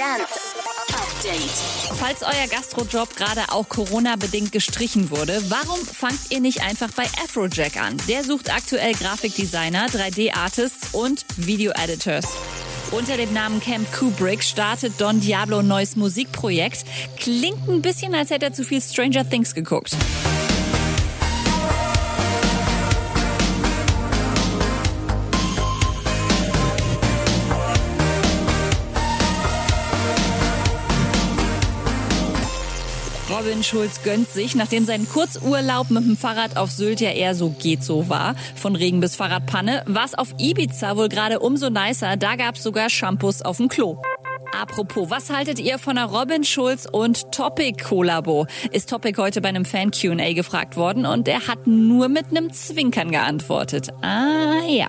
Dance Update. Falls euer Gastrojob gerade auch Corona-bedingt gestrichen wurde, warum fangt ihr nicht einfach bei Afrojack an? Der sucht aktuell Grafikdesigner, 3D-Artists und Video-Editors. Unter dem Namen Camp Kubrick startet Don Diablo ein neues Musikprojekt. Klingt ein bisschen, als hätte er zu viel Stranger Things geguckt. Robin Schulz gönnt sich, nachdem sein Kurzurlaub mit dem Fahrrad auf Sylt ja eher so geht so war, von Regen bis Fahrradpanne, war es auf Ibiza wohl gerade umso nicer, da gab's sogar Shampoos auf dem Klo. Apropos, was haltet ihr von der Robin Schulz und Topic Kollabo? Ist Topic heute bei einem Fan Q&A gefragt worden und er hat nur mit einem Zwinkern geantwortet. Ah ja.